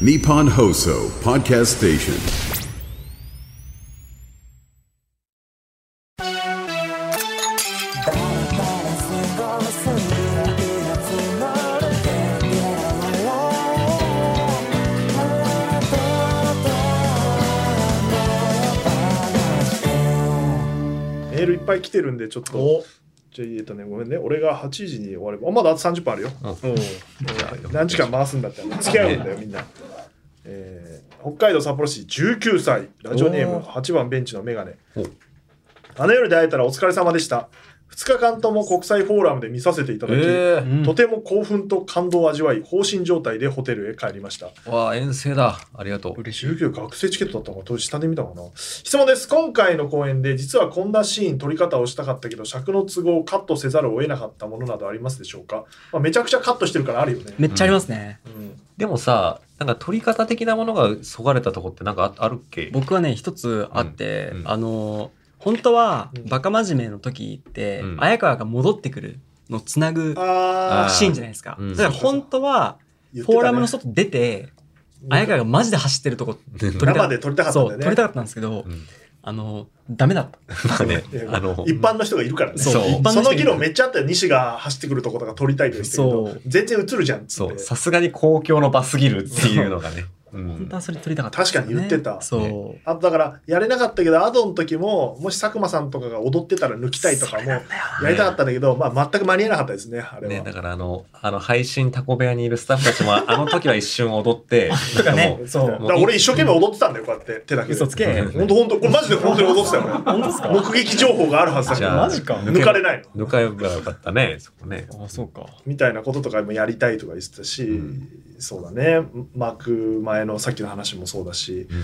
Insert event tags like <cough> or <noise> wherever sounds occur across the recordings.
Nippon Hoso Podcast Station. メールいっぱい来てるんでちょっと。じゃあえっとね。ごめんね。俺が8時に終われば。あまだあと30分あるよ、うん。何時間回すんだって。付き合うんだよみんな、えー北海道札幌市19歳。ラジオネーム8番ベンチのメガネ。あの夜で会えたらお疲れ様でした2日間とも国際フォーラムで見させていただき、えとても興奮と感動を味わい放心状態でホテルへ帰りました。ー、わあ遠征だ。ありがとう。19学生チケットだったのか当時下で見たのかな。質問です。今回の公演で実はこんなシーン撮り方をしたかったけど尺の都合をカットせざるを得なかったものなどありますでしょうか、まあ、めちゃくちゃカットしてるからあるよね、めっちゃありますね。うん。でもさなんか取り方的なものがそがれたとこってなんかああるっけ？僕はね、一つあって、うん。うん。あの、本当はうん、バカ真面目の時って、うん。綾川が戻ってくるのをつなぐシーンじゃないですか。うん。だから本当は、フォーラムの外出て、綾川がマジで走ってるとこ撮りた生で撮りたかったんそう、だよね。撮りたかったんですけど、うん。あの、ダメだった。まあねあの一般の人がいるからね。そう。一般その議論めっちゃあったよ西が走ってくるとことか撮りたいと言ってたけどそう。全然映るじゃんそう。さすがに公共の場すぎるっていうのがねうん。本当はそれ撮りたかったね、確かに言ってた。そう。あとだからやれなかったけどアドの時ももし佐久間さんとかが踊ってたら抜きたいとかもやりたかったんだけど、まあ、全く間に合わなかったですねあれは、ね、だからあの、あの配信タコ部屋にいるスタッフたちも、<laughs> あの時は一瞬踊って、なんかもう、そう。俺一生懸命踊ってたんだよこうやって手だけで。嘘つけ。本当本当これマジで本当に踊ってたよ。俺 <laughs> 本当ですか？目撃情報があるはずだから。マジか。抜かれないの。抜かればよかったね、そこね。あ、そうか。みたいなこととかもやりたいとか言ってたし、そうだね。幕前のさっきの話もそうだし、うん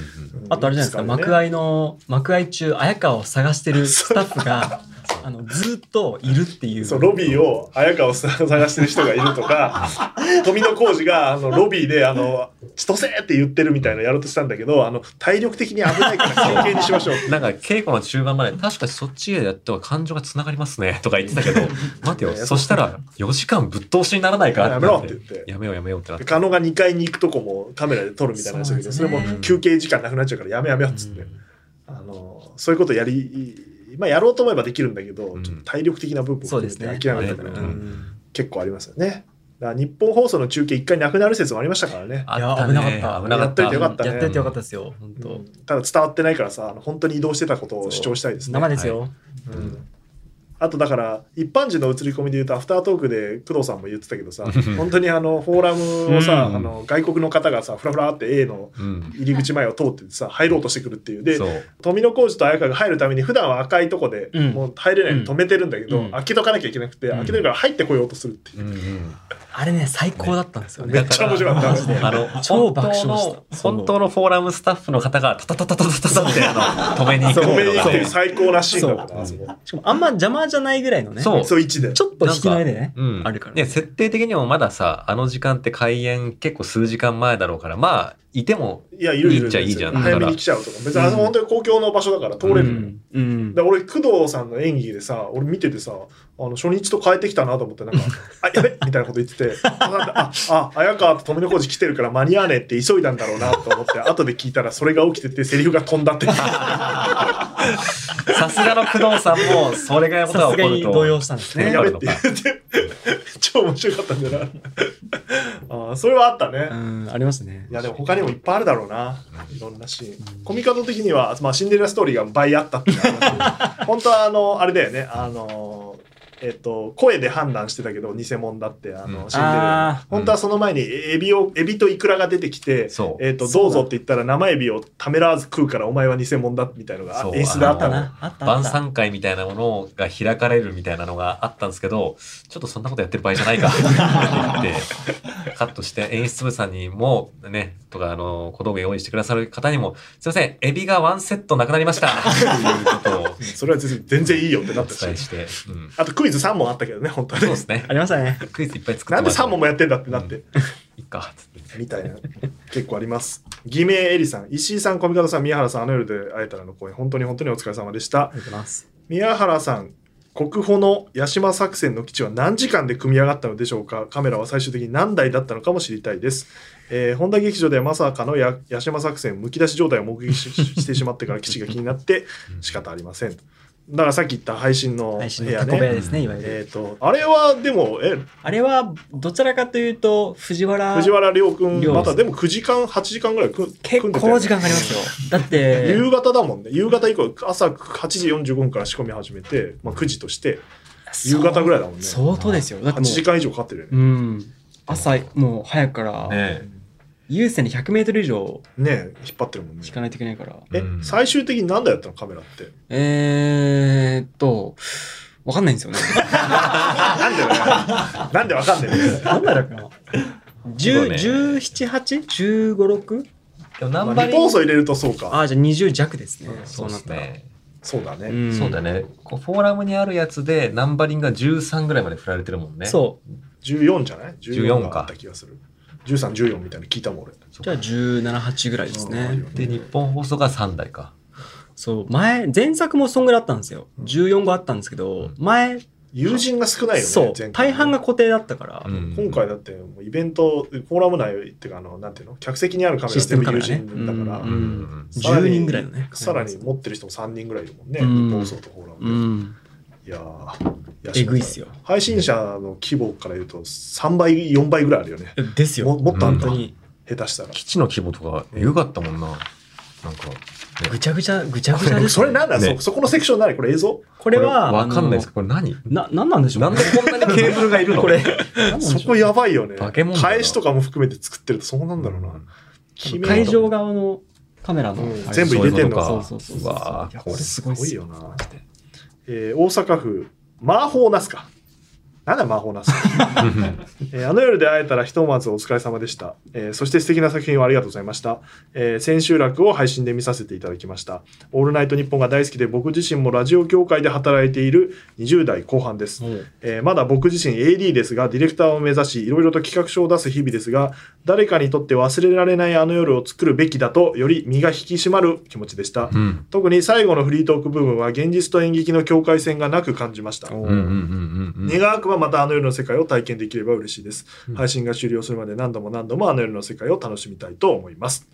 うん。あとあれじゃないですか、幕間の、幕間中、綾川を探してるスタッフが、<laughs> あの、ずーっといるっていう。そうロビーを綾川を探してる人がいるとか <laughs> 富野浩二があのロビーで「あの千歳!」って言ってるみたいなのやろうとしたんだけどあの体力的に危ないから休憩にしましょう。なんか稽古の中盤まで、確かにそっちへやっては感情がつながりますね、とか言ってたけど、<laughs> 待てよ、そしたら4時間ぶっ通しにならないかやめろって言ってやめようやめようってなって。狩野が2階に行くとこもカメラで撮るみたいな話だけどそ,、ねれも休憩時間なくなっちゃうからやめやめようっつって、あのそういうことやりまあやろうと思えばできるんだけど、ん。ちょっと体力的な部分をそうですね。諦めたから、ううん。ん結構ありますよね。日本放送の中継一回なくなる説もありましたからね。いや危なかった危なかった。やっといてよかったね。やっててよかったですよ、本当。うんただ伝わってないからさ本当に移動してたことを主張したいですね。生ですよ。うんあとだから一般人の映り込みで言うとアフタートークで工藤さんも言ってたけどさ <laughs> 本当にあのフォーラムをさ、うん、あの外国の方がさフラフラって A の入り口前を通ってさ入ろうとしてくるっていうで富野浩二と綾香が入るために普段は赤いとこでもう入れないで止めてるんだけど、うん、開けとかなきゃいけなくて、うん、開けてるから入ってこようとするっていう。あれね最高だったんですよね。めっちゃ面白かった。あの <laughs> 超爆笑した本。当のフォーラムスタッフの方がたたたたたたたって止めに行く止めに行く最高らしいんだから。しかもあんま邪魔じゃないぐらいのね。そう。そう位置で。ちょっと引きの絵でね。うん、あるからね、設定的にもまださ、あの時間って開演結構数時間前だろうから、まあ、いても、いやいるいる。いいっちゃいいじゃん。早めに来ちゃうとか。別にあそこ本当に公共の場所だから通れるうん。うん。で俺工藤さんの演技でさ俺見ててさあの初日と変えてきたなと思ってなんか「あやべ!」みたいなこと言ってて「あああ綾川と富野浩二来てるから間に合わねえ」って急いだんだろうなと思って後で聞いたらそれが起きててセリフが飛んだって <laughs> さすがの工藤さんも、それぐらいのこと。がが起こる動揺したんですね。やべって言って超面白かったんだよな。あーそれはあったね、うん、ありましたね。い。やでも他にもいっぱいあるだろうな。いろんなシーン、コミカド的には、まあ、シンデレラストーリーが倍あったっていう話。<laughs> 本当はあのあれだよね。あのえっと声で判断してたけど偽物だってあの、うん。シンデレラあ本当はその前にエビをエビとイクラが出てきてそう。えっとどうぞって言ったら生エビをためらわず食うからお前は偽物だみたいなのが演出であったの。晩。餐会みたいなものが開かれるみたいなのがあったんですけど、ちょっとそんなことやってる場合じゃないかって言って、<laughs> カットして演出部さんにも、ね、とか、あの、小道具用意してくださる方にも、すいません、エビがワンセットなくなりましたっていうことを <laughs> それは全然全然いいよってなおったし。伝えして、うん。あとクイズ3問あったけどね本当はねそうですね <laughs> あ。りましたね。クイズいっぱい作ってなんでもらった3問もやってんだってなって、いっか、つって。みたいな結構あります偽名エリさん石井さん小見方さん宮原さんあの夜で会えたらの公演本当に本当にお疲れ様でしたありがとうございます。宮原さん国保の八島作戦の基地は何時間で組み上がったのでしょうか？カメラは最終的に何台だったのかも知りたいです。えー本田劇場ではまさかのや八島作戦むき出し状態を目撃ししてしまってから基地が気になって仕方ありません。だからさっき言った配信の部屋ね。ですね、いわゆる。えっ、と、あれはでも、え、あれは、どちらかというと、藤原、藤原亮君、亮またでも9時間、8時間ぐらいく結組んでたよね構時間かかりますよ。だって、夕方だもんね。夕方以降、朝8時45分から仕込み始めて、まあ、9時として、夕方ぐらいだもんね。相当ですよ。だって8も時間以上かかってるよう、うね。ん。朝、もう早くから、ね優先で100メートル以上ね引っ張ってるもんね引。かないといけないから。え、うん最終的に何台やったのカメラって？えーっと、わかんないんですよね。<laughs> なんでなんでわかんないんだよ。なんだろうかな。そうね10 17、8? 15、6? でもナまンバリングあリポート入れるとそうか。あ、じゃあ20弱ですね。そうでなったら。すね。そうだね。んそうだ。ね。こうフォーラムにあるやつでナンバリングが13ぐらいまで振られてるもんね。そう。14じゃない？14があった気がする。13、14みたいに聞いたもん俺。じゃあ17、8ぐらいですね。で、日本放送が3台か。そう。前、前作もそんぐらいあったんですよ。14個あったんですけど、前、友人が少ないよね。そう大半が固定だったから、うん今回だってもうイベント、フォーラム内っていうか、あの、なんていうの？客席にあるカメラ全部友人だから、うんうんさらに10人ぐらいのね。さらに持ってる人も3人ぐらいいるもんね。うん日本放送とフォーラうムで。ん。いやーえぐいっすよ。配信者の規模から言うと3倍、4倍ぐらいあるよね。ですよ。ももっとあんか本当に。下手したら。基地の規模とか、えぐかったもんな。なんか、ぐちゃぐちゃ、ぐちゃぐちゃです、それなんだ、ねそそこのセクション何これ映像？これは、わかんないですこれ何？のな、なんなんでしょうなんでこんなにケーブルがいるの？これ。<laughs> そこやばいよね。化け物だな返しとかも含めて作ってるとそうなんだろうな。会場側のカメラの、うん全部入れてんのかそうそうそうそうこれすごいっすよすごいよな。えー大阪府、マーホーナスか。なんだマーホーナス、<laughs> えーあの夜で会えたらひとまずお疲れ様でした、えーそして素敵な作品をありがとうございました、えー千秋楽を配信で見させていただきました。オールナイトニッポンが大好きで僕自身もラジオ業界で働いている20代後半です、えーまだ僕自身 AD ですがディレクターを目指しいろいろと企画書を出す日々ですが誰かにとって忘れられないあの夜を作るべきだとより身が引き締まる気持ちでした、うん。特に最後のフリートーク部分は現実と演劇の境界線がなく感じました。うんうんうんうんうん。願わくばまたあの夜の世界を体験できれば嬉しいです、配信が終了するまで何度も何度もあの夜の世界を楽しみたいと思います。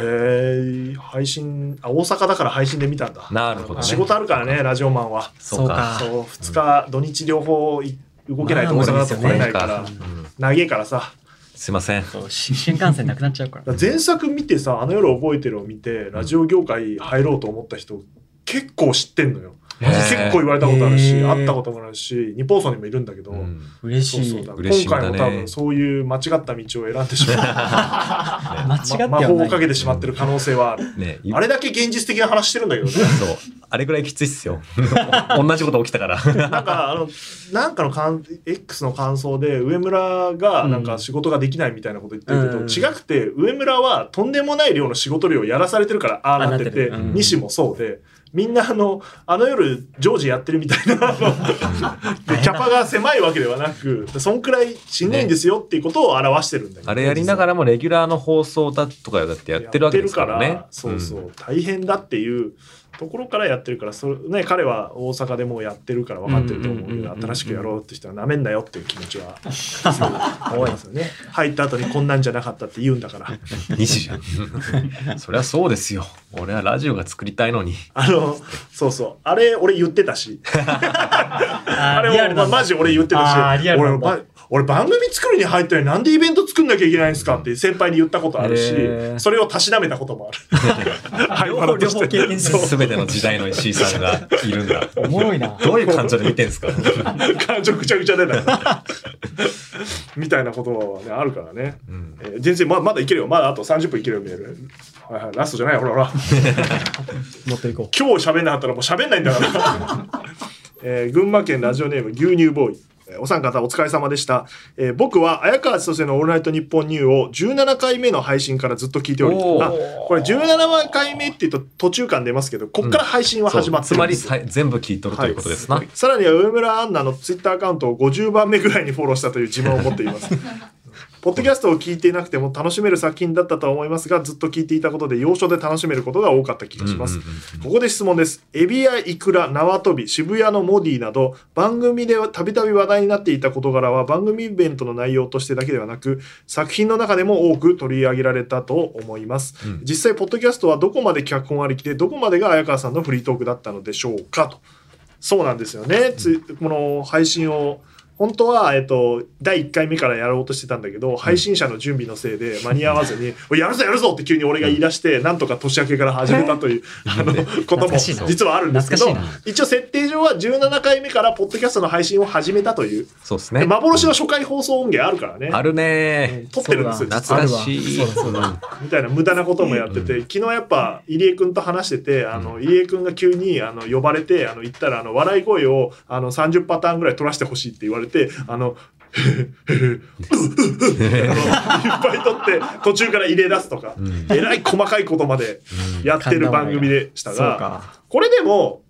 へえ配信あ大阪だから配信で見たんだ。なるほどね。仕事あるからねラジオマンは。そうか。そう2日土日両方い動けないと大阪だと来れないから、うん長えからさ。すいません。そうし <laughs> 新幹線なくなっちゃうから。前作見てさ「あの夜覚えてる」を見てラジオ業界入ろうと思った人結構知ってんのよへー結構言われたことあるし会ったこともあるし日本放送にもいるんだけど、うん。嬉しい。そうそうね。今回も多分そういう間違った道を選んでしまう。<laughs> 間違ってはない。ま魔法をかけてしまってる可能性はある、ねあれだけ現実的な話してるんだけどね。そう。あれぐらいきついっすよ。<laughs> 同じこと起きたから。なんかあのなんかの感 X の感想で上村がなんか仕事ができないみたいなこと言ってるけど、うん。違くて上村はとんでもない量の仕事量をやらされてるからああなってて西もそうでみんなあのあの夜常時やってるみたいな <laughs> キャパが狭いわけではなくそんくらいしんどいんですよっていうことを表してるんだよね。あれやりながらもレギュラーの放送だとかだってやってるわけですからね。そうそうう、大変だっていうところからやってるからそれ、ね、彼は大阪でもうやってるから分かってると思うけど新しくやろうって人はなめんなよっていう気持ちはありますよね <laughs> 入った後にこんなんじゃなかったって言うんだからん。西じゃん。<laughs> そりゃそうですよ。俺はラジオが作りたいのに。あのそうそうあれ俺言ってたしあ <laughs> あれも、まあ、マジ俺言ってたし俺ば俺番組作るに入ったのになんでイベント作んなきゃいけないんですか？って先輩に言ったことあるしそれをたしなめたこともある。<laughs> はい両方両方経験す。べての時代の石井さんがいるんだ。おもろいな。どういう感情で見てんすか？感情ぐちゃぐちゃ出たよ <laughs> みたいなことはねあるからね、うん。えー全然ままだいけるよ。まだあと30分いけるよメール。はいはい。ラストじゃないよ。ほらほら。<laughs> もっといこ今日喋んなかったらもう喋んないんだから、えー群馬県ラジオネーム牛乳ボーイ。えーお三方お疲れ様でした、えー僕は綾川千歳の「オールナイトニッポンニュー」を17回目の配信からずっと聞いておりおーあこれ17回目って言うと途中間出ますけどこっから配信は始まってつまりるんですよさい全部聞いとるということですな。さらには上村アンナのツイッターアカウントを50番目ぐらいにフォローしたという自慢を持っています。ポッドキャストを聞いていなくても楽しめる作品だったとは思いますが、ずっと聞いていたことで要所で楽しめることが多かった気がします。ここで質問です。エビやイクラ、縄跳び、渋谷のモディなど、番組でたびたび話題になっていた事柄は番組イベントの内容としてだけではなく、作品の中でも多く取り上げられたと思います。実際、ポッドキャストはどこまで脚本ありきで、どこまでが綾川さんのフリートークだったのでしょうかと。そうなんですよね。つこの配信を本当は、えっと、第1回目からやろうとしてたんだけど、配信者の準備のせいで間に合わずに、<laughs> やるぞやるぞって急に俺が言い出して、なんとか年明けから始めたという、<laughs> あの、ことも実はあるんですけど一応設定上は17回目からポッドキャストの配信を始めたという、でそうですね。幻の初回放送音源あるからね。あるね。撮ってるんですよ。懐かしい。みたいな無駄なこともやってて、昨日やっぱ入江君と話してて、あの、入江君が急にあの呼ばれて、あの、行ったら、あの、笑い声をあの30パターンぐらい取らせてほしいって言われて、あの、へへへへうっうっうっあのいっぱい取って途中から入れ出すとか、えらい細かいことまでやってる番組でしたが、か。これでも、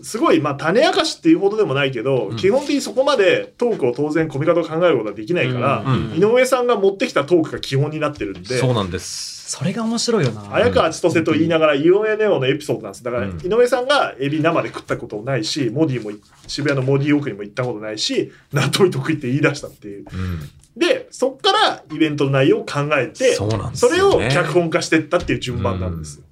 すごい、まあ、種明かしっていうほどでもないけど、基本的にそこまでトークを当然、コミカドを考えることはできないから、うん井上さんが持ってきたトークが基本になってるんで、そうなんです。それが面白いよな。綾川千歳と言いながら、井上ネオのエピソードなんです。だから、うん井上さんがエビ生で食ったこともないし、モディもい、渋谷のモディ奥にも行ったことないし、納豆得意って言い出したっていう。うん。で、そっからイベントの内容を考えて、そうなんですそれを脚本化していったっていう順番なんですよ。いやー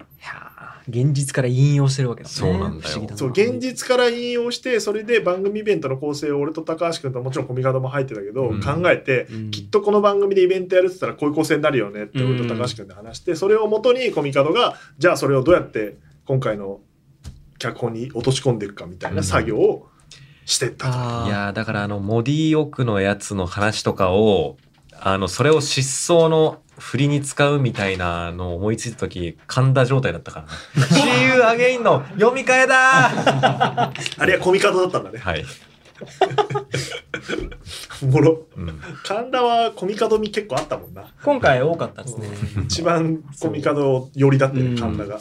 現実から引用してるわけだね。そうなんだよ。そう、現実から引用して、それで番組イベントの構成を俺と高橋君ともちろんコミカドも入ってたけど、うん。考えて、うん。きっとこの番組でイベントやるって言ったらこういう構成になるよねって俺と高橋君で話して、それをもとにコミカドが、じゃあそれをどうやって今回の脚本に落とし込んでいくかみたいな作業をしてったと。いやーだからあの、モディ奥のやつの話とかを、あの、それを失踪の振りに使うみたいなのを思いついた時、噛んだ状態だったからね。<laughs> See you again の読み替えだー <laughs> あれはコミカドだったんだね。はい。<laughs> おもろ。うん。神田はコミカド味結構あったもんな。今回多かったですね。一番コミカド寄りだってうんる神田が。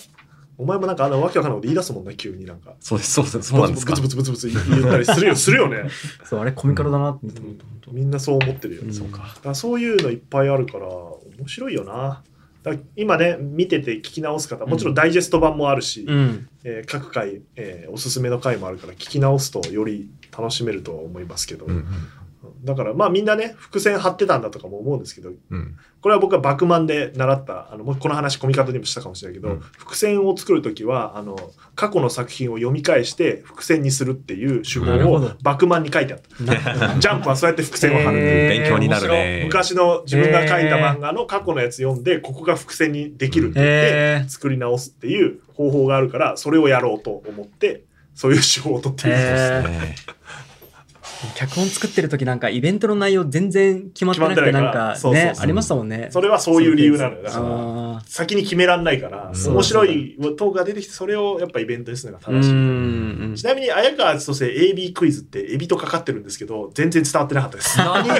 お前もなんかあのわけわかんないこと言い出すもんな、急になんか。そうです、そうです、そうなんですかブ。ツブツブツブツブツ言ったりするよ、するよね。そう、あれコミカルだなって思った。みんなそう思ってるよ、うんそうかだそういうのいっぱいあるから面白いよな。だから今ね見てて聞き直す方もちろんダイジェスト版もあるし、うん。えー各回、えーおすすめの回もあるから聞き直すとより楽しめるとは思いますけど、うんだからまあみんなね伏線張ってたんだとかも思うんですけどうん。これは僕はバクマンで習ったあのこの話コミカドにもしたかもしれないけど、うん伏線を作る時はあの過去の作品を読み返して伏線にするっていう手法をバクマンに書いてあった。ジャンプはそうやって伏線を張るっていう。へー勉強になるね。昔の自分が書いた漫画の過去のやつ読んで、ここが伏線にできるって言って、作り直すっていう方法があるから、それをやろうと思って、そういう手法を取ってるんです。ね脚本作ってる時なんかイベントの内容全然決まってなくてなんかねありましたもんね。それはそういう理由なのよ。だから、あ先に決めらんないから、うん面白いトークが出てきて、それをやっぱイベントにするのが正しい。ん。ちなみに、綾川千歳 AB クイズってエビとかかってるんですけど、全然伝わってなかったです。何？こ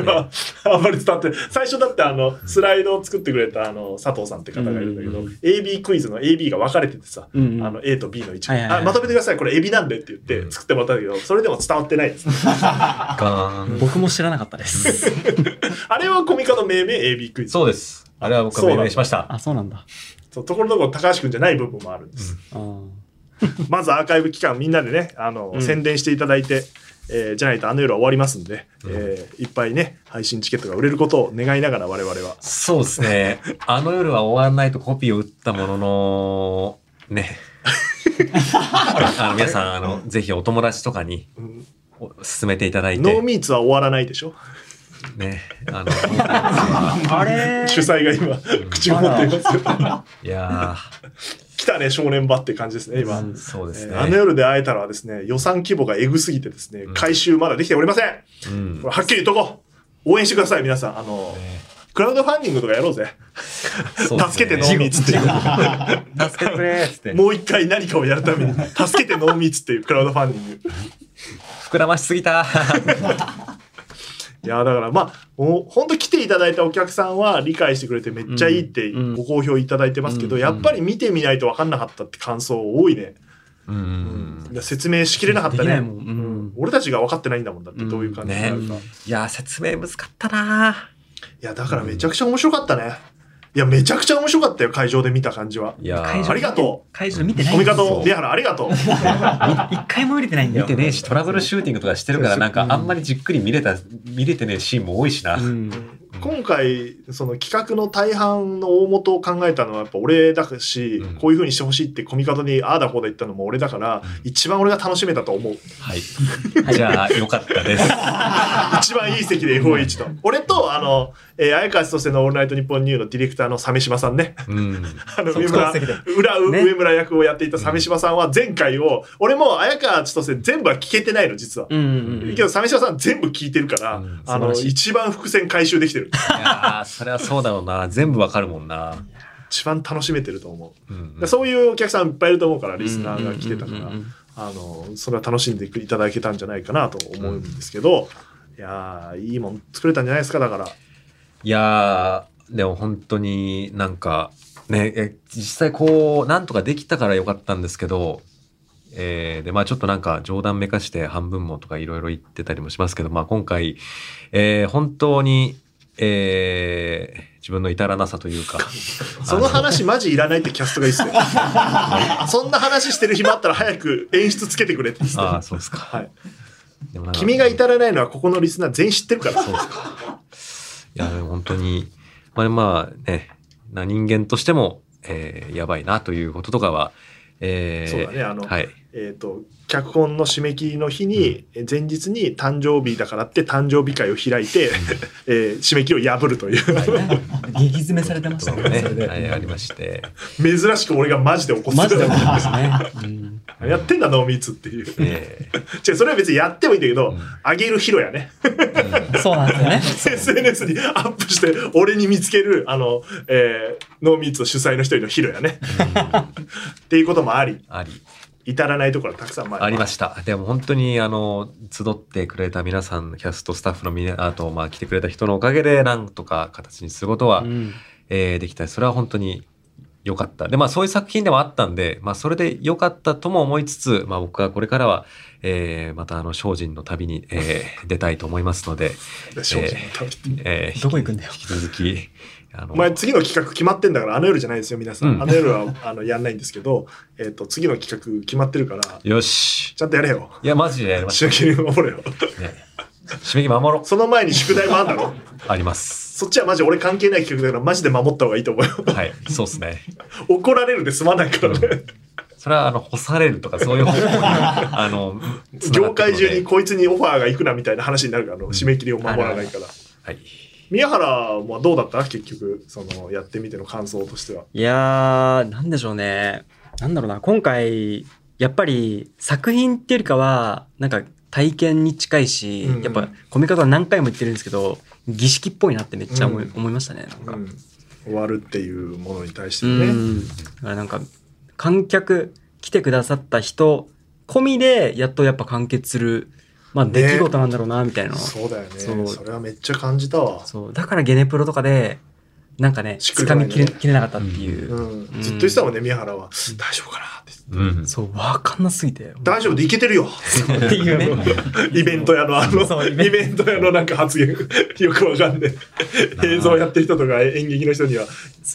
れはあんまり伝わってない。最初だってあのスライドを作ってくれたあの佐藤さんって方がいるんだけど、うん AB クイズの AB が分かれててさ、うんうん。あの A と B の位置、はいはいはい。あまとめてください。これエビなんでって言って作ってもらったんだけどそれでも伝わってないです。<laughs> 僕も知らなかったです。<laughs> あれはコミカの命名 AB クイズ。そうです。あれは僕は命名しました。あ、そうなんだ。そうところどころ高橋君じゃない部分もあるんです、あーまずアーカイブ期間みんなでねあの、うん。宣伝していただいてえーじゃないとあの夜は終わりますんで、えーいっぱいね配信チケットが売れることを願いながら我々は。そうですね。あの夜は終わらないとコピーを打ったものの、ね。<laughs> あの皆さん、あの、ぜひお友達とかにうんお勧めていただいノーて、ミーツは終わらないでしょ？ね。あの、<laughs> あれ主催が今口を持っていますけどいや来たね、正念場って感じですね、今。ー、そうですね。えーあの夜で会えたらはですね、予算規模がエグすぎてですね、回収まだできておりません。うんこれはっきり言っとこう。応援してください、皆さん。あの、ねクラウドファンディングとかやろうぜ。そうね助けてノーミーツっていう。<laughs> 助けてくれーっつって。もう一回何かをやるために、助けてノーミーツっていうクラウドファンディング。膨らましすぎた。いや、だからまあ、本当来ていただいたお客さんは理解してくれてめっちゃいいってうんご好評いただいてますけど、うんやっぱり見てみないと分かんなかったって感想多いね。うん。説明しきれなかったね。うん。うん俺たちが分かってないんだもんだってどういう感じになるか、ねいやー、説明難かったないやだからめちゃくちゃ面白かったねいやめちゃくちゃ面白かったよ会場で見た感じは。いや会場ーありがと会場見てないコミカド宮原ありがとう。一回も見れてないんだよ。見てねえし、トラブルシューティングとかしてるから、なんかう。んあんまりじっくり見れた、見れてねえシーンも多いしな。うん。今回その企画の大半の大元を考えたのはやっぱ俺だし、うん。こういう風にしてほしいってコミカドにああだこうだ言ったのも俺だから、一番俺が楽しめたと思う。はい。<laughs> じゃあ、よかったです。<laughs> 一番いい席で FOH と。俺とあの、えー、綾川千歳の「オールナイトニッポンニュー」のディレクターの鮫島さんね。うん。<laughs> あの上村裏上村役をやっていた鮫島さんは前回を、俺も綾川千歳全部は聞けてないの実は、うんうんうんけど鮫島さん全部聞いてるから、うん。あの一番伏線回収できてるいやー、それはそうだろうな。全部わかるもんな。一番楽しめてると思う。うんでそういうお客さんいっぱいいると思うからリスナーが来てたから。うんうんうんうんあのそれは楽しんでいただけたんじゃないかなと思うんですけど、いやーいいもん作れたんじゃないですかだから。いやー、でも本当になんか、ね、え実際こう、なんとかできたからよかったんですけど、えーで、まあちょっとなんか冗談めかして半分もとかいろいろ言ってたりもしますけど、まあ今回、えー本当に、えー自分の至らなさというか、<laughs> その話マジいらないってキャストがいいっすよ <laughs> そんな話してる暇あったら早く演出つけてくれって言ってたああ、そうですか。はい、君が至らないのはここのリスナー全員知ってるからそうですか。いや、本当に、まあ、まあね、な人間としても、えーやばいなということとかは、えーそうだねあのはい。えっ、と脚本の締め切りの日に、え前日に誕生日だからって誕生日会を開いて、<laughs> えー締め切りを破るという、激詰めされてましたね、ね。それではい、ありまして。珍しく俺がマジで怒ってマジでってますね。う <laughs> んやってんだノーミーツっていう。え <laughs> 違うそれは別にやってもいいんだけど、うんあげるヒロやね。そうなんですよね。SNS にアップして、俺に見つける、あの、えーノーミーツ主催の一人のヒロやね。っていうこともあり、あり。至らないところはたくさんまありました。でも本当に、あの、集ってくれた皆さん、キャスト、スタッフのみな、あと、まあ、来てくれた人のおかげで、なんとか形にすることは、うんえーできた。それは本当に良かった。で、まあそういう作品でもあったんで、まあそれで良かったとも思いつつ、まあ僕はこれからは、えーまたあの精進の旅に、えー出たいと思いますので、正直に食べてえーどこ行くんだよ引き続き、あの、お前次の企画決まってんだからあの夜じゃないですよ皆さん、うんあの夜は <laughs> あのやんないんですけど、えっと次の企画決まってるからよし。ちゃんとやれよいや、マジでやりまし締め切り守れよたね。締め切り守ろう。その前に宿題もあんだろあります。そっちはマジ俺関係ない企画だからマジで守った方がいいと思うよはい、そうですね。怒られるで済まないからねそれは、あの、干されるとか、そういう方向に、<laughs> あの、業界中にこいつにオファーが行くなみたいな話になるからあの締め切りを守らないからはい。宮原はどうだった？結局そのやってみての感想としてはいやー、なんでしょうね。なんだろうな。今回、やっぱり作品っていうよりかは、なんか体験に近いし、うんうんやっぱコミカドは何回も言ってるんですけど、儀式っぽいなってめっちゃ思い,、うん思いましたね。なんか。うん終わるっていうものに対してうね、ん。だからなんか、観客、来てくださった人込みで、やっとやっぱ完結する、まあね。出来事なんだろうな、みたいな。そうだよね。そう。それはめっちゃ感じたわ、そう。だからゲネプロとかで、なんかね、しっくりこないね。掴みきれきれなかったっていう。うん、ずっと言ってたもんね宮原は、大丈夫かなって。うん。そう、わかんなすぎて。大丈夫でいけてるよ。っていうね。<laughs> イベント屋のあのイベント。屋のなんか発言。<laughs> よくわかんない <laughs> 映像やってる人とか演劇の人には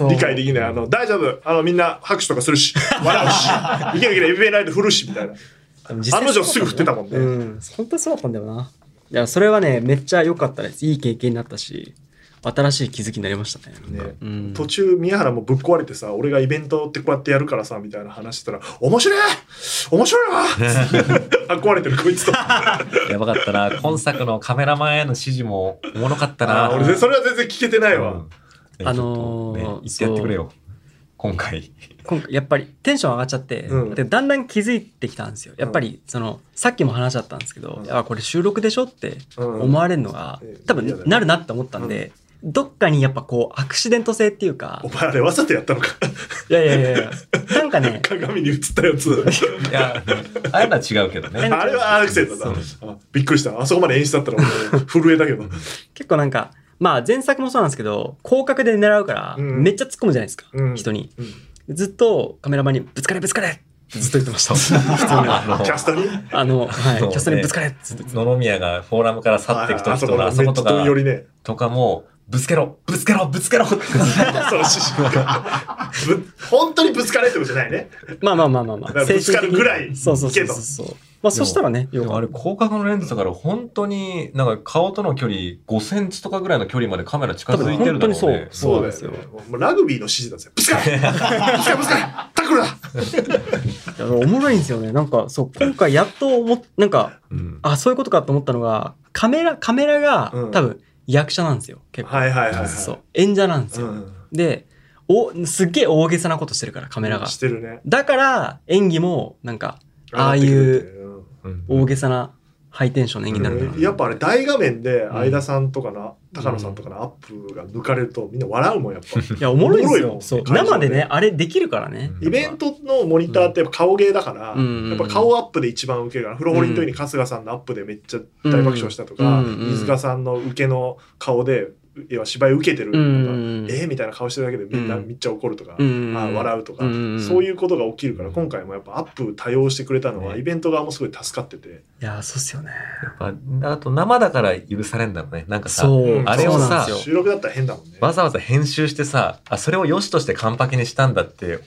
理解できない。あの大丈夫。あのみんな拍手とかするし。笑うし。いけるいける。エビベライト振るしみたいな。実案の定すぐ振ってたもんねうん。本当にそうだったんだよな。いや、それはね、めっちゃ良かったです。いい経験になったし、新しい気づきになりましたね。ねうん。途中宮原もぶっ壊れてさ俺がイベントってこうやってやるからさみたいな話したら面白い面白いわあ <laughs> 壊れてるこいつとあ <laughs> やばかったな。今作のカメラマンへの指示もおもろかったな。ー俺それは全然聞けてないわ、うんあのーね言ってやってくれよ。今回。今回やっぱりテンション上がっちゃって、うん。でだんだん気づいてきたんですよ。やっぱり、その、さっきも話しちゃったんですけど、うん。いや、これ収録でしょってうん。思われるのが、うん。多分なるなって思ったんで、どっかにやっぱこう、アクシデント性っていうかお、前あれわざとやったのか。いやいやいやいや、<laughs> なんかね、鏡に映ったやつ。いや、ああいうのは違うけどね。あれはアクセントだそう。あびっくりした。あそこまで演出だったら俺震えたけど。結構なんか、まあ前作もそうなんですけど、広角で狙うから、うんめっちゃ突っ込むじゃないですか、うん人に。うんずっとカメラマンにぶつかれぶつかれってずっと言ってました。普通に。あの <laughs> キャストに？あの、はい。そうねキャストにぶつかれってずっ野々宮がフォーラムから去っていく時とか、あそことかよりね。とかも、ぶつけろぶつけろぶつけろって。そう、指示が。ぶ <laughs> 本当にぶつかれってことじゃないね。まあまあまあまあまあ。だからぶつかるぐらいそうそうそうけどそうそう。まあそしたらね、よかっでもあれ、広角のレンズだから、本当に、なんか顔との距離、5センチとかぐらいの距離までカメラ近づいてるだろうね。多分本当にそうそうだよそうなんね。もうラグビーの指示だぜ。ぶつかれぶつかれぶつかれタックルだ <laughs> おもろいんですよね。なんか、そう、今回やっと思っ、なんか、うん。あ、そういうことかと思ったのが、カメラ、カメラがうん多分役者なんですよ。結構。はいはいはいはい。そう。演者なんですよ。うん。で、お、すっげえ大げさなことしてるから、カメラが。してるね。だから、演技も、なんか、ああいう大げさなハイテンションの演技になるんだろうなやっぱあれ大画面で相田さんとかの、高野さんとかのアップが抜かれるとみんな笑うもんやっぱ。<laughs> いや、おもろいんです。よ。そう。会場で。生でね、あれできるからね。うん。イベントのモニターってやっぱ顔芸だから、うん。やっぱ顔アップで一番受けるから、風呂堀の時に春日さんのアップでめっちゃ大爆笑したとか、うん。飯塚さんの受けの顔で、要は芝居受けてるとか、うんえーみたいな顔してるだけでみんなうんめっちゃ怒るとか、うんあー笑うとか、うんそういうことが起きるから、今回もやっぱアップ多用してくれたのは、ねイベント側もすごい助かってて。いや、そうっすよね。やっぱあと生だから許されんだろうね。なんかさ、そう。あれをさ収録だったら変だもんね。わざわざ編集してさ、あ、それを良しとして完パケにしたんだって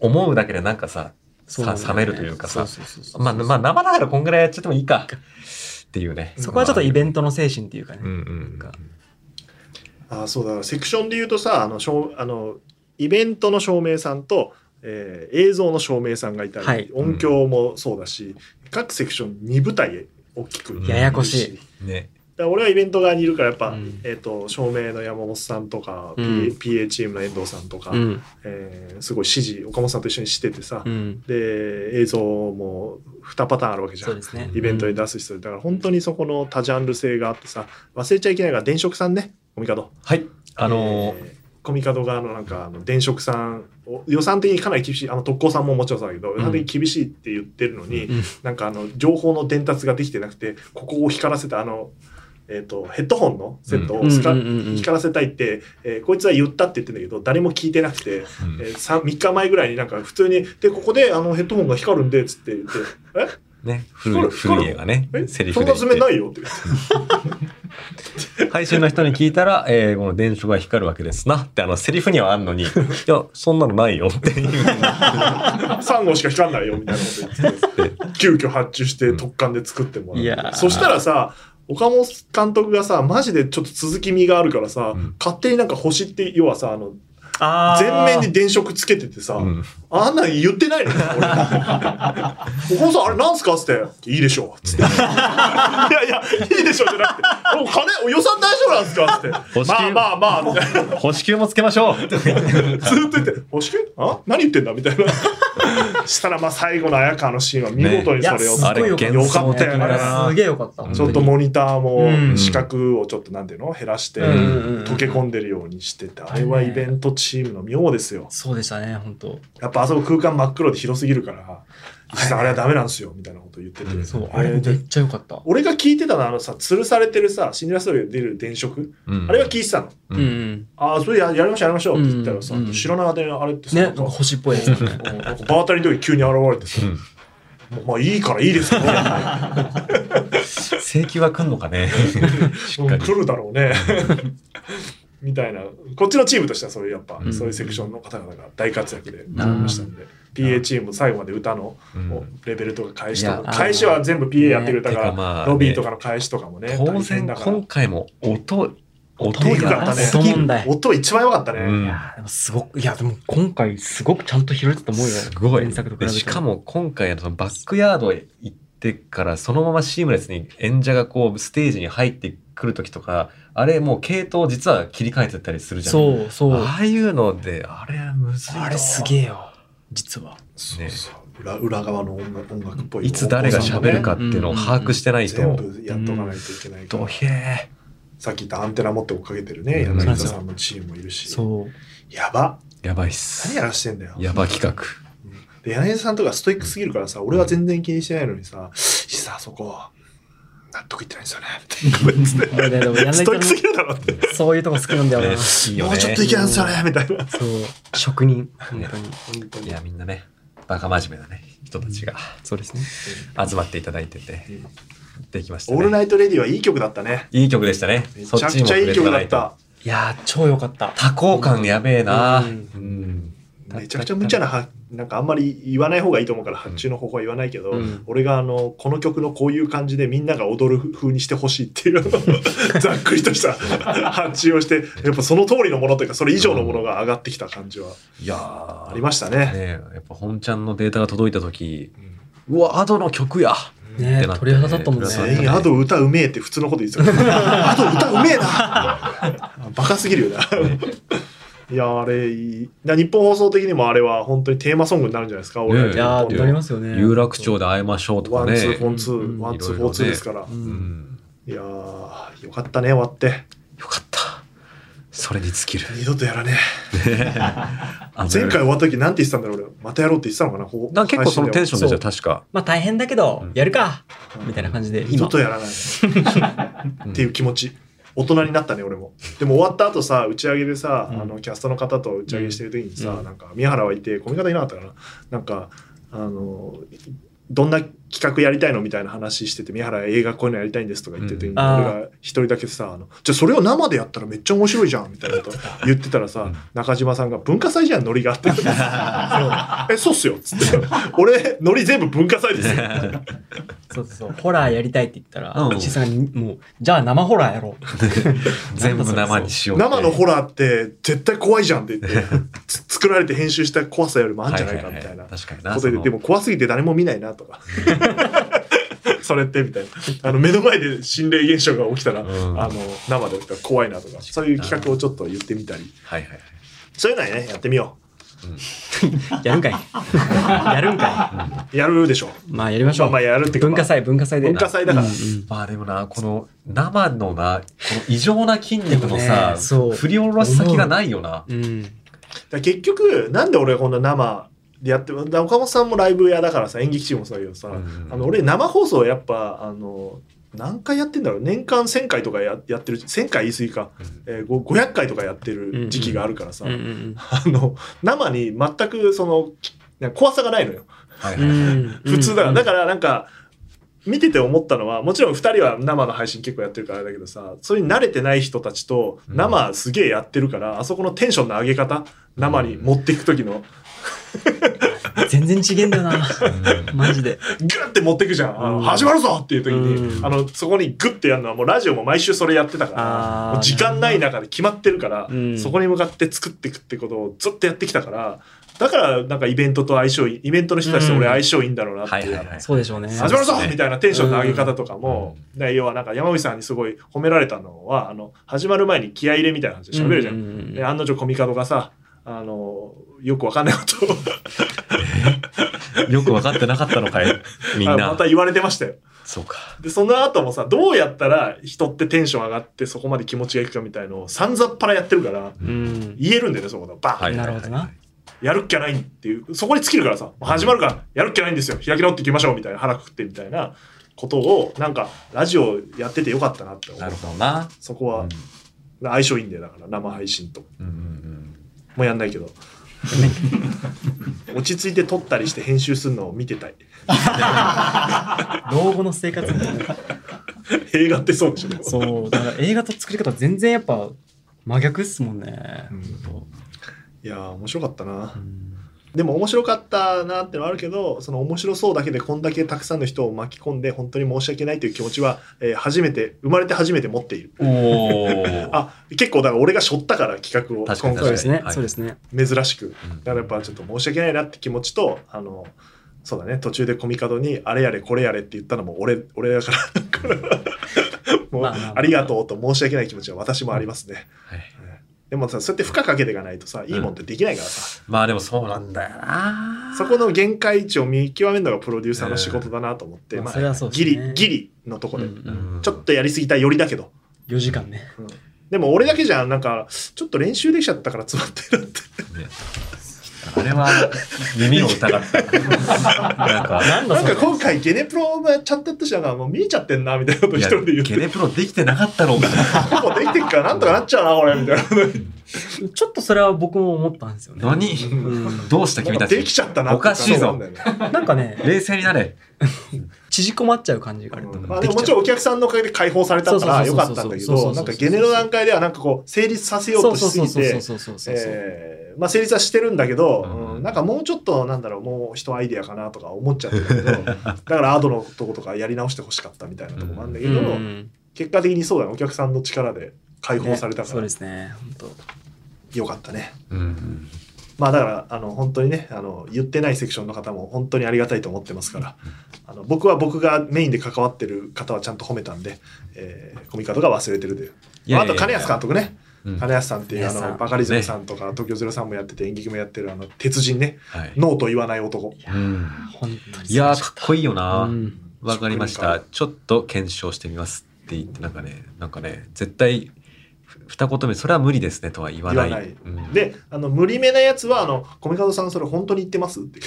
思うだけでなんかさ、そうなんだよねさ冷めるというかさまあ、まあ生だからこんぐらいやっちゃってもいいか。っていうね。そこはちょっとイベントの精神っていうかね。うんうんなんかあそうだからセクションで言うとさあのしょうあのイベントの照明さんと、えー映像の照明さんがいたり、はい音響もそうだし、各セクション2部隊大きくややこしいね。だから俺はイベント側にいるからやっぱ、うんえー、と照明の山本さんとか、うん PA, PA チームの遠藤さんとか、うん。えーすごい指示岡本さんと一緒にしててさ、うん。で映像も2パターンあるわけじゃんそうですね。イベントに出す人だから本当にそこの多ジャンル性があってさ忘れちゃいけないから電飾さんねコミカド。はい。あのーえーコミカド側のなんかあの電飾さんを予算的にかなり厳しいあの特攻さんももちろんそうだけど、予算的に厳しいって言ってるのに、うん。なんかあの情報の伝達ができてなくてここを光らせたあの、えー、とヘッドホンのセットを光らせたいって、えーこいつは言ったって言ってんだけど誰も聞いてなくて、うん。えー、3, 3日前ぐらいになんか普通に「でここであのヘッドホンが光るんで」っつって言って「え？ね、古い、古い映画ね。え？セリそんなフで言って。爪ないよ」って言って。配信の人に聞いたら、えー、この電飾が光るわけですな。ってあの、セリフにはあんのに、<laughs> いや、そんなのないよ。っていう。3号しか光らないよ。みたいなこと言ってて <laughs> 急遽発注して特艦で作ってもらいやー。ってそしたらさ岡本監督がさマジでちょっと続き味があるからさ、うん。勝手になんか星って要はさあの全面に電飾つけててさ、うんあんなん言ってないのよ俺。<laughs> 岡本さんあれなんすか？っつって「いいでしょ」っつって「<laughs> いやいやいいでしょ」じゃなくて「お金お予算大丈夫なんすか?」っつって「星球まあまあまあ」みたいな。星球もつけましょう。ずっと言って「星球あ？何言ってんだ?」みたいな。したらまあ最後の綾川のシーンは見事にいや、それを、すごいよかった。あれ幻想的なあれすげえよかった。ちょっとモニターもうん視覚をちょっとなんていうの？減らして溶け込んでるようにしててあれはイベントチームの妙ですよ。そうでしたね、本当。やっぱあそこ空間真っ黒で広すぎるから石井さんあれはダメなんですよみたいなこと言ってて、うんそう、あれであれめっちゃよかった。俺が聞いてたのはあのさ吊るされてるさシンデレラストーリーが出る電飾、うんあれは聞いてたの？ううんん。ああそれややりましょうやりましょうって言ったらさ、うん知らない間にあれってさ、ね、なんんか星っぽいやつ。うんなんか場当たりの時急に現れてさ、まあいいからいいですよ <laughs> 請求は来んのかね。<laughs> しっかり。来るだろうね。<laughs> みたいなこっちのチームとしてはそういうやっぱ、うん。そういうセクションの方々が大活躍でなりましたんで、PA チーム最後まで歌のうん。レベルとか返しとか返しは全部 PA やってくれたかねら、まあロビーとかの返しとかもね当然だから。今回も音、音低かったね。音一番良かったね、うん。いやーでもすごく、いや、でも今回すごくちゃんと拾えてたと思うよ。すごい。原作としか、も今回そのバックヤードへ行ってからそのままシームレスに演者がこうステージに入ってくる時とかあれもう系統実は切り替えてたりするじゃんそうそう。ああいうのであれむずいなあれすげえよ。実は。そうそう。裏裏側の音楽音楽っぽいいつ誰が喋るかっていうのを把握してないと、全部やっとかないといけないから、ドヒェさっき言ったアンテナ持って追っかけてるね。うん。柳田さんのチームもいるし、そう。やば。ーやばいっ何すやらしてんだよ。やば企画。で柳田さんとかストイックすぎるからさ俺は全然気にしてないのにさ「石さんあそこ納得いってないんですよね」ごめんねでもやんないとストイックすぎるだろってそういうとこ好きなんだよな。ねそいいよねもうちょっといけないんですよねみたいなう。職人。本当に。本当にいやみんなねバカ真面目なね、人たちがそうですね。集まっていただいてて、できましたオールナね。イトレディはいい曲だったね。いい曲でしたね。めちゃくちゃいい曲だった。いやー、超良かった。多幸感やべえな。ううんん。めちゃくちゃ無茶なは、なんかあんまり言わない方がいいと思うから、発注の方法は言わないけど、うん。俺があの、この曲のこういう感じでみんなが踊る風にしてほしいっていう、<laughs> ざっくりとした発注をして、やっぱその通りのものというか、それ以上のものが上がってきた感じはいやーありましたね。ねやっぱ本ちゃんのデータが届いた時、うわ、 Adoの曲やねってなって鳥肌立ったもんね。全員、アド歌うめえって普通のこと言ってた。から、 Ado歌うめえな。<laughs> バカすぎるよな。いや、あれいい。なニッポン放送的にもあれは本当にテーマソングになるんじゃないですか、俺らねいやなりますよね。有楽町で会いましょうとかね。ワンツー、フォンツー、うん one two、four two ですから。う。うんん。いやー、よかったね、終わって。よかった。それに尽きる。二度とやらねあえ。<laughs> 前回終わった時なんて言ってたんだろう、俺。またやろうって言ってたのかな、ほな結構そのテンションでじゃ確か。まあ大変だけどうん、やるかみたいな感じで、二度とやらない。<laughs> <laughs> っていう気持ち。大人になったね、俺も。でも終わった後さ、打ち上げでさ、うんあの、キャストの方と打ち上げしてる時にさ、うんなんか、宮原はいて、この方いなかったかな。なんか、あの、どんな企画やりたいのみたいな話してて、宮原映画こういうのやりたいんですとか言ってる時に、うん俺が一人だけさ、あの、じゃあそれを生でやったらめっちゃ面白いじゃんみたいなこと言ってたらさ、中島さんが文化祭じゃん、ノリがあって。<laughs> え、そうっすよっつって。俺、ノリ全部文化祭ですよ。そうそうホラーやりたいって言ったら、うんさんがもう、じゃあ生ホラーやろう。<laughs> 全部生にしようって。生のホラーって絶対怖いじゃんって言って、<laughs> つ作られて編集した怖さよりもあるんじゃないかみたいなははは確かにな。ことで、でも怖すぎて誰も見ないなとか。<laughs> それってみたいな。あの、目の前で心霊現象が起きたら、うんあの、生で起きたら怖いなとか、そういう企画をちょっと言ってみたり。はいはいはい。そういうのはね、やってみよやるんかい。<laughs> やるんかう。やるでしょ。い。まあやりましょう。まあまあやるって文化祭、文化祭で。文化祭だからうんうんまあでもな、この生のな、この異常な筋肉のさね、そう振り下ろす先がないよな。うん。結局、なんで俺がこんな生でやって、岡本さんもライブ屋だからさ、演劇チームもそうだけどさ、うんあの俺生放送やっぱ、あの、何回やってんだろう？年間1000回とかややってる1000回言い過ぎか、えー、ご500回とかやってる時期があるからさ、うんうんあの生に全くそのき怖さがないのよ。はいはい。普通だから、だかからなんか見てて思ったのはもちろん2人は生の配信結構やってるからあれだけどさそれに慣れてない人たちと生すげえやってるから、あそこのテンションの上げ方生に持っていく時の。ら。全然違えんだよな。マジで。グッて持っていくじゃん、あのうん始まるぞ！っていう時に、うん。あのそこにグッてやるのはもうラジオも毎週それやってたから時間ない中で決まってるから、うん。そこに向かって作っていくってことをずっとやってきたからだからなんかイベントと相性いいイベントの人たちと俺相性いいんだろうなって。いう。そうでしょうね。始まるぞ！みたいなテンションの上げ方とかも、ね要はなんか山口さんにすごい褒められたのはあの始まる前に気合い入れみたいな感じで喋るじゃん。うん案の定コミカドがさあのよくわかんないことを <laughs> よく分かってなかったのかいみんな。あまた言われてましたよ。そうか。でその後もさどうやったら人ってテンション上がってそこまで気持ちがいくかみたいのをさんざっぱらやってるからうん。言えるんだよねそこでバーン、はいなるほどな。やるっきゃないっていうそこに尽きるからさ始まるからやるっきゃないんですよ開き直っていきましょうみたいな腹くくってみたいなことをなんかラジオやっててよかったなって思うなるほどな。そこは相性いいんだよだから生配信とうんうんうんもうやんないけど <laughs> 落ち着いて撮ったりして編集するのを見てたい <laughs> 老後の生活みたいな。映画ってそうでしょそう。だから映画と作り方全然やっぱ真逆っすもんねう。んいやー面白かったな、うんでも面白かったなってのはあるけどその面白そうだけでこんだけたくさんの人を巻き込んで本当に申し訳ないという気持ちは、えー初めて生まれて初めて持っている。<laughs> あ結構だから俺が背負ったから企画を確かに今回そうですね。は。い。そうですね。珍しく。うん。だからやっぱちょっと申し訳ないなって気持ちとあのそうだね。途中でコミカドにあれやれこれやれって言ったのも俺俺だから。もう、まあまあまあ。ありがとうと申し訳ない気持ちは私もありますね、はいでもさそうやって負荷かけていかないとさいいもんってできないからさ、まあでもそうなんだよな。そこの限界値を見極めるのがプロデューサーの仕事だなと思って、まあまあそれはそうですギねリギリのとこで、うんうん。ちょっとやりすぎたよりだけど、4時間ね。でも俺だけじゃなんかちょっと練習できちゃったから詰まってるって。ねあれは耳を疑った。なんか、なんか今回ゲネプロもやっちゃってったしなん。かもう見えちゃってんなみたいなこといや一人で言ってゲネプロできてなかったろうか。もうできてっからなんとかなっちゃうなこれみたいなちょっとそれは僕も思ったんですよね。何？うん。どうした君たち？できちゃったなおかしいぞ。なんかね、冷静になれ。縮こまっちゃう感じがあると。まあ、でももちろんお客さんのおかげで解放されたからよかったんだけどなんかゲネの段階ではなんかこう成立させようとしすぎてまあ成立はしてるんだけど、うんうんなんかもうちょっとなんだろうもう人アイデアかなとか思っちゃってるけどだからアドのとことかやり直してほしかったみたいなところもあるんだけど、うん結果的にそうだねお客さんの力で解放されたねそうから、ですね。本当。よかったね。うん。まあだからあの本当にねあの言ってないセクションの方も本当にありがたいと思ってますからあの僕は僕がメインで関わってる方はちゃんと褒めたんで、えーコミカドが忘れてるという。いやいやいやあと金安監督ねうん。金安さんっていうあのバカリズムさんとか東京ゼロさんもやってて演劇もやってるあの鉄人ね。はい。ノーと言わない男。うん本当にいやー、かっこいいよな。うん。わかりました。ちょっと検証してみますって言って、なんかね、なんかね、絶対、ふ二言目、それは無理ですねとは言わない。ない、うん。であの無理めなやつはあのコミカドさんそれ本当に言ってます。っ <laughs> て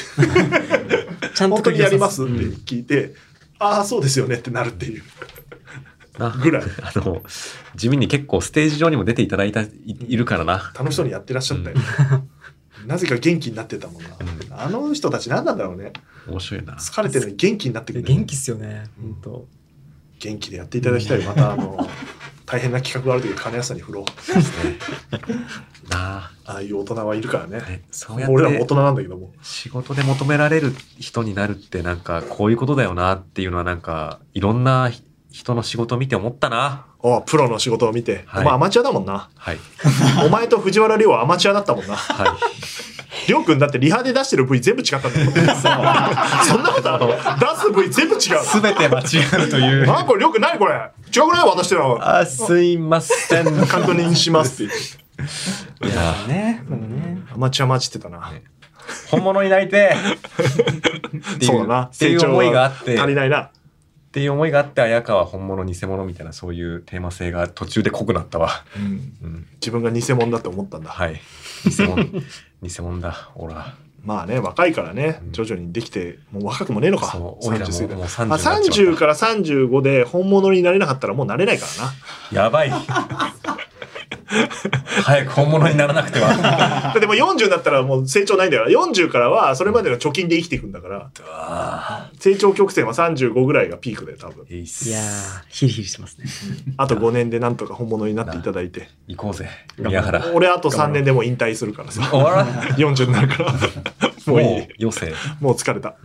ちゃんと本当にやります？ってうん。聞いて、ああそうですよねってなるっていう。<laughs> なぐらい。<laughs> あの、地味に結構ステージ上にも出ていただいた、いいるからな。楽しそうにやってらっしゃったよ、なぜか元気になってたもんな、あの人たち何なんだろうね。面白いな。疲れてるのに元気になってくる、元気っすよね。本当。元気でやっていただきたい。またあの大変な企画がある時金安さんに振ろう。な <laughs> ああいう大人はいるからね。あ、ね、そうや俺らも大人なんだけども。仕事で求められる人になるってなんかこういうことだよなっていうのはなんかいろんなひ人の仕事を見て思ったな。あプロの仕事を見て、はい。お前アマチュアだもんな。はい。<laughs> お前と藤原亮はアマチュアだったもんな。は亮君 <laughs> だってリハで出してる V 全部違ったんだよ。そんなことある？出す V 全部違う。い。すべて間違うという。なこれ亮君何これ？違くない？渡してるのあ、すいません。確認しますって言っていや、ね。でもね。アマチュア待ちってたな、ね本物になりてえっていうそうだなっていう思いがあって、っ足りないなていう思いがあって、綾川本物偽物みたいなそういうテーマ性が途中で濃くなったわ。うん。自分が偽物だって思ったんだはい。偽物、偽物だ、オラ。まあね若いからねうん。徐々にできてもう若くもねえのか。そう俺らも30過ぎてもう30あになっちまった。30から35で本物になれなかったらもうなれないからな。やばい。早く本物にならなくては。だってもう40になったらもう成長ないんだから40からはそれまでの貯金で生きていくんだから。あ成長曲線は35ぐらいがピークで多分。いやー、ヒリヒリしてますね。あと5年でなんとか本物になっていただいて。行こうぜ、宮原。俺あと3年でもう引退するからさ。終わら40になるから。<laughs> もういい。余生。もう疲れた。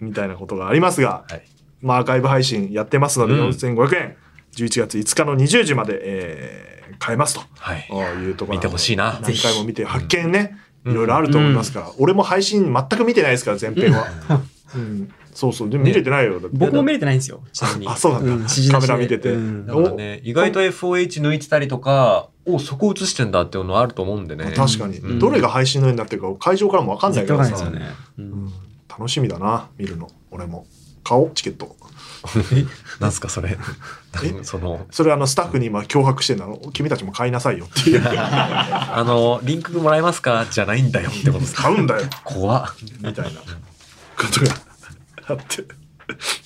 みたいなことがありますが、はい。まあ、アーカイブ配信やってますのでうん。4500円。11月5日の20時まで、えー買えますと。はい。いうところ。見てほしいな。何回も見て発見ね、うん。いろいろあると思いますから、俺も配信全く見てないですから前編は、<laughs> うん。そうそう。でも見れてないよ、僕も見れてないんですよ。<laughs> ちなみに。あそうなんだ。カメラ見てて。うん。だからね、意外と FOH 抜いてたりとか、お、そこ映してんだっていうのあると思うんでね。確かに、うん。どれが配信のようになってるか会場からも分かんないからさ、わかんないですよね。ううんん。楽しみだな見るの。俺も。買おうチケット <laughs> なんすか、それ？え？<laughs> その、それあのスタッフに今脅迫してんの？君たちも買いなさいよっていう。<laughs> あの、リンクもらえますか？じゃないんだよってことですか？買うんだよ。怖っ。みたいな。ことがあって。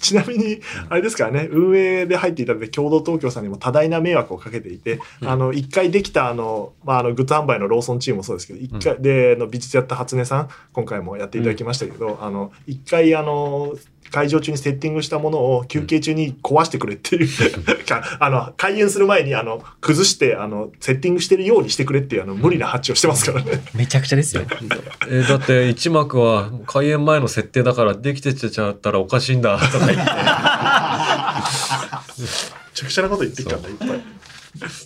ちなみに、あれですからね、運営で入っていただいて、共同東京さんにも多大な迷惑をかけていて、あの、一回できた、あの、まあ、あの、グッズ販売のローソンチームもそうですけど、一回、で、あの美術やった初音さん、今回もやっていただきましたけど、あの、一回、あの、会場中にセッティングしたものを休憩中に壊してくれっていう、か <laughs> あの、開演する前に、あの、崩して、あの、セッティングしてるようにしてくれっていう、あの、無理な発注をしてますからね。めちゃくちゃですよ。<laughs> えーだって一幕は開演前の設定だからできてちゃったらおかしいんだとか言って。<laughs> めちゃくちゃなこと言ってきたんだいっぱい。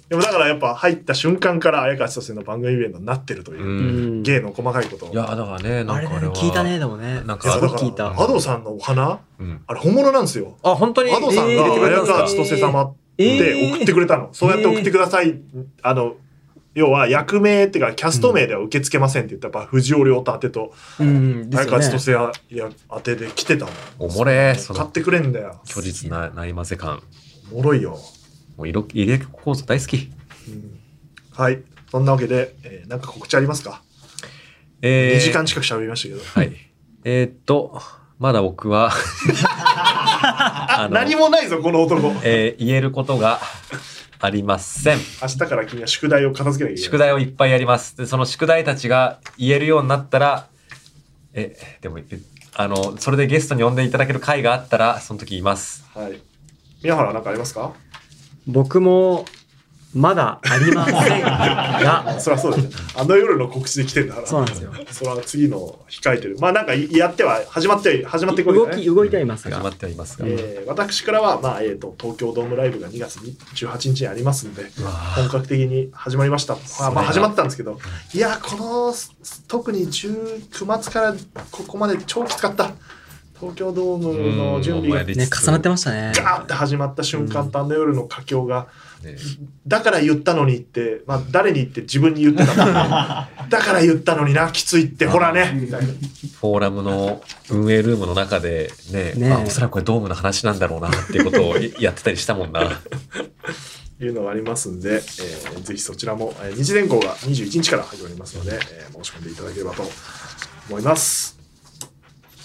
でもだからやっぱ入った瞬間から綾川千歳の番組イベントになってるというう、ん。芸の細かいことを。いや、だからね、なあれねんかあれは。聞いたね、でもね。なんかいやすごい聞いた。アドさんのお花？うん。あれ本物なんですよ。あ、本当に？アドさんが綾川千歳様ってえー送ってくれたの。そうやって送ってください。あの、要は役名っていうかキャスト名では受け付けませんって言ったらやっぱ藤尾亮太当てとうん。です綾川千。歳やや当てで来てたの。おもれ買ってくれんだよ。虚実なないまぜ感。おもろいよ。もう色、入れ構造大好き。はい。そんなわけで、えーなんか告知ありますか？えー2時間近く喋りましたけど。はい。えーっと、まだ僕は、何もないぞ、この男。えー言えることがありません。明日から君は宿題を片付けない。宿題をいっぱいやります。で、その宿題たちが言えるようになったら、え、でも、えあの、それでゲストに呼んでいただける回があったら、その時言います。はい。宮原なんかありますか？僕も、まだありませんが、<laughs> そりゃそうだよね。あの夜の告知で来てんだから。そうなんですよ。それは次の控えてる。まあなんかやっては、始まって、始まっていくわ動き。動いてはいますが始ま、ってはいますが。えー私からは、まあ、えっ、と、東京ドームライブが2月18日にありますんで、本格的に始まりました。まあ、まあ、そ始まったんですけど、いや、この、特に19月からここまで超きつかった。東京ドームの準備がうんね、重なってましたね。ガーって始まった瞬間とあの夜の佳境が、ねだから言ったのにって、まあ、誰に言って自分に言ってたんだ <laughs> だから言ったのにな、きついって、ほらね、みたいな。フォーラムの運営ルームの中でね、ねあおそらくこれドームの話なんだろうなっていうことをやってたりしたもんな。<laughs> いうのがありますんで、えーぜひそちらも、えー、二次電工が21日から始まりますので、えー申し込んでいただければと思います。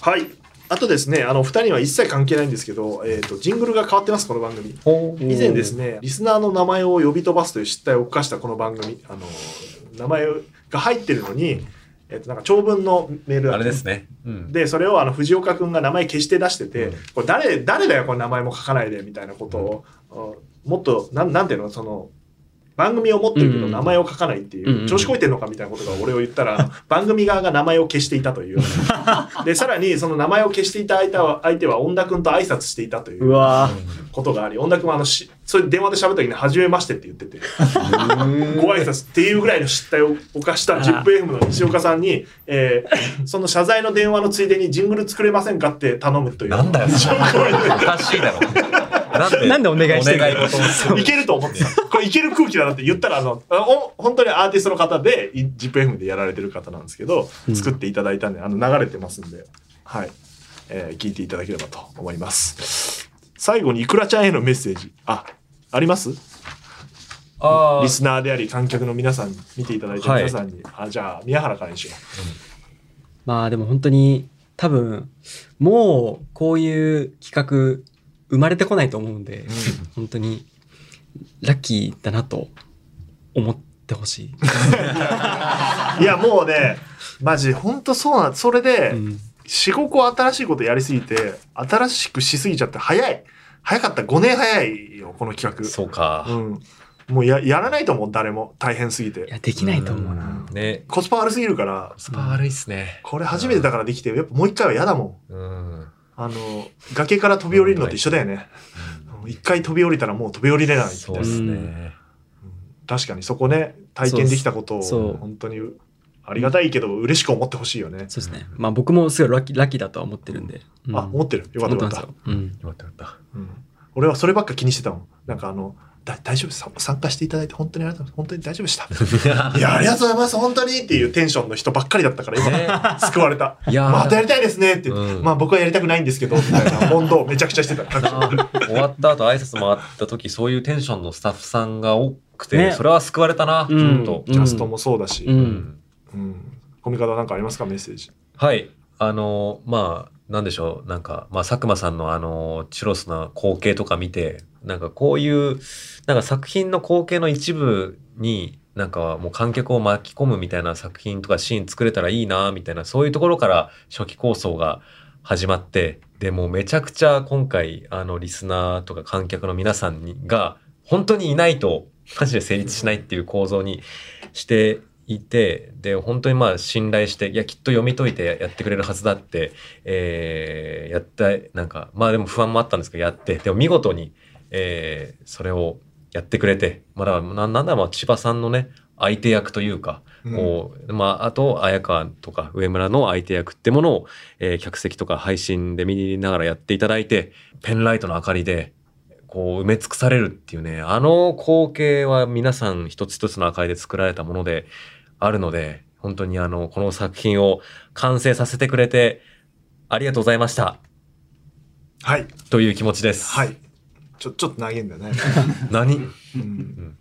はい。あとですね、あの、二人は一切関係ないんですけど、えっ、と、ジングルが変わってます、この番組。以前ですね、リスナーの名前を呼び飛ばすという失態を犯したこの番組、あの、名前が入ってるのに、えっ、と、なんか長文のメールだあれですね。うん。で、それをあの藤岡君が名前消して出してて、うんこれ誰、誰だよ、これ名前も書かないで、みたいなことを、あもっと、なん、なんていうの、その、番組を持ってるけどうん名前を書かないっていう、うんうん調子こいてんのかみたいなことが俺を言ったら、<laughs> 番組側が名前を消していたという。<laughs> で、さらにその名前を消していた相手は、相手は恩田君と挨拶していたといううわことがあり、恩田君はあのし、それで電話で喋った時に、初めましてって言ってて、ご挨拶っていうぐらいの失態を犯した ZIPFM の西岡さんに、えーその謝罪の電話のついでにジングル作れませんかって頼むという。なんだよ、<laughs> おかしいだろ。なんで、お願いしてるの？いけると思ってた。これいける空気だなって言ったら、あの、本当にアーティストの方で、い ZIPFM でやられてる方なんですけど、うん作っていただいたんで、あの、流れてますんで、はい。えー聞いていただければと思います。最後に、いくらちゃんへのメッセージ。あ、あります？あリスナーであり、観客の皆さんに、見ていただいてる皆さんに。あ、じゃあ、宮原からにしよまあでも本当に、多分、もう、こういう企画、生まれてこないと思うんで、本当に、ラッキーだなと、思ってほしい。う。<laughs> いや、もうね、マジ、ほんとそうなんそれで、うん四五個新しいことやりすぎて、新しくしすぎちゃって、早い。早かった。5年早いよ、この企画。そうか。うん。もうや、やらないと思う、誰も。大変すぎいや、て。できないと思うな。ね。コスパ悪すぎるから、スパ悪いっすね。これ初めてだからできて、やっぱもう一回は嫌だもん。うん。あの、崖から飛び降りるのと一緒だよね。一回飛び降りたらもう飛び降りれないみたいうな。そっすね。確かにそこね、体験できたことを、本当にありがたいけど、嬉しく思ってほしいよね。そうですね。まあ僕もすごいラッキー、ラッキーだとは思ってるんで。うんあ、思ってる。よかったよかったよ。。うん。よかったよかっうん俺はそればっか気にしてたもん。なんかあの、だ大丈夫？です。参加していただいて本当にありがとうございます。本当に大丈夫でした？た。いや、ありがとうございます。本当にっていうテンションの人ばっかりだったから、今、救われた。いやーまたやりたいですねって、うんまあ僕はやりたくないんですけど、みたいな <laughs> 問答をめちゃくちゃしてた。終わった後挨拶回った時、そういうテンションのスタッフさんが多くて、ねそれは救われたな、ちうんょっと。キャストもそうだし。う。うんんうん。コミカドなんかありますか？メッセージ。はい。あの、まあ、なんでしょう。なんか、まあ、佐久間さんのあの、チュロスな光景とか見て、なんかこういう、なんか作品の光景の一部に、なんかもう観客を巻き込むみたいな作品とかシーン作れたらいいな、みたいな、そういうところから初期構想が始まって、で、もうめちゃくちゃ今回、あの、リスナーとか観客の皆さんにが、本当にいないと、マジで成立しないっていう構造にしていて、で、本当にまあ信頼して、いや、きっと読み解いてやってくれるはずだって、えーやった、なんか、まあでも不安もあったんですけど、やって、でも見事に、えーそれをやってくれて、まあだななんだ千葉さんのね、相手役というか、こう、まあ、あと、綾川とか上村の相手役ってものを、えー客席とか配信で見ながらやっていただいて、ペンライトの明かりで、こう埋め尽くされるっていうね、あの光景は皆さん一つ一つの明かりで作られたものであるので、本当にあの、この作品を完成させてくれて、ありがとうございました。はい。という気持ちです。はい。ちょ、<laughs> ちょっと投げんだよね。<laughs> 何？うん。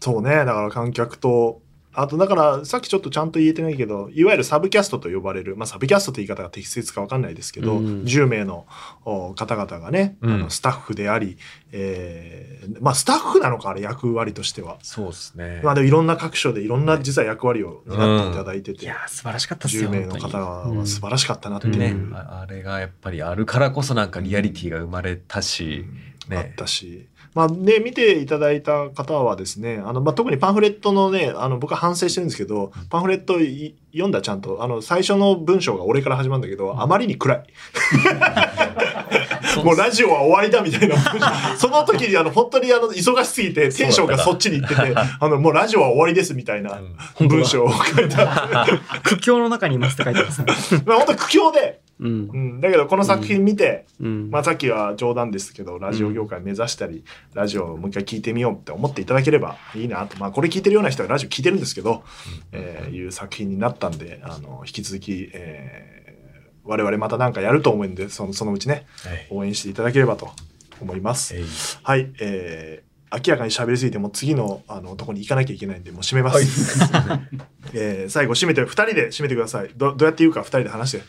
そうね。だから観客とあとだからさっきちょっとちゃんと言えてないけどいわゆるサブキャストと呼ばれる、まあ、サブキャストって言い方が適切か分かんないですけど、うん。10名のお方々がね、うん。あのスタッフであり、えーまあスタッフなのかあれ役割としては。そうですね。まあでもいろんな各所でいろんな実は役割を担っていただいてて、いやー素晴らしかったっすよ10名の方は素晴らしかったなっていう、ね、うんああれがやっぱりあるからこそなんかリアリティが生まれたし、ねあったし。まあね、見ていただいた方はですね、あの、まあ、特にパンフレットのね、あの、僕は反省してるんですけど、パンフレットい読んだちゃんと、あの、最初の文章が俺から始まるんだけど、あまりに暗い。<laughs> もうラジオは終わりだみたいな文章。<laughs> その時に、あの、本当にあの、忙しすぎて、テンションがそっちに行ってて、あの、もうラジオは終わりですみたいなうん文章を書いてあって、苦境の中にいますって書いてますね。<laughs> まあ本当苦境で、うんう。ん、だけどこの作品見て、うん。まあさっきは冗談ですけど、ラジオ業界目指したり、ラジオをもう一回聞いてみようって思っていただければいいなと。まあこれ聞いてるような人はラジオ聞いてるんですけど、えーいう作品になったんで、あの、引き続き、えー我々またなんかやると思うんで、そのそのうちね、はい。応援していただければと思います。はい、えー明らかに喋りすぎてもう次のあのとこに行かなきゃいけないんでもう締めます、<laughs> えー最後締めて2人で締めてください。どどうやって言うか2人で話して。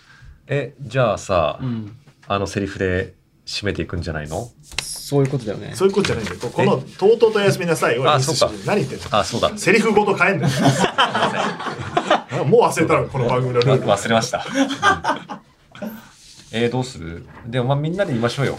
え、じゃあさ、うん。あのセリフで締めていくんじゃないの？そういうことだよね。そういうことじゃないんだよ。ここの「とうとうとおやすみなさい」をあそうか。何言ってんの？あ、そうだ。セリフごと変えん <laughs> <laughs> もう忘れたのこの番組のルール忘れました。えー、どうする？でもまあみんなで言いましょうよ。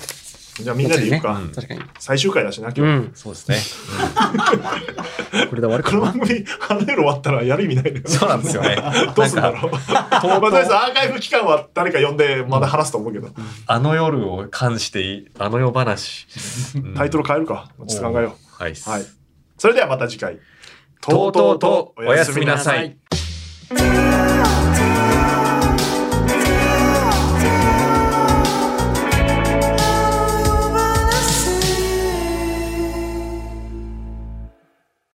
じゃあみんなで言うか、うん確かに。最終回だしな今日、うん。そうですね。<laughs> これで終わるこ。の番組あの夜終わったらやる意味ないのよそうなんですよね。<laughs> どうするんだろう？まあとりあえずアーカイブ期間は誰か呼んでまだ話すと思うけど、あの夜を関していい、あの夜話。タイトルル変えるかちょっと考えようはい。はい。それではまた次回。とうとうとおやすみなさい。い。Thank you.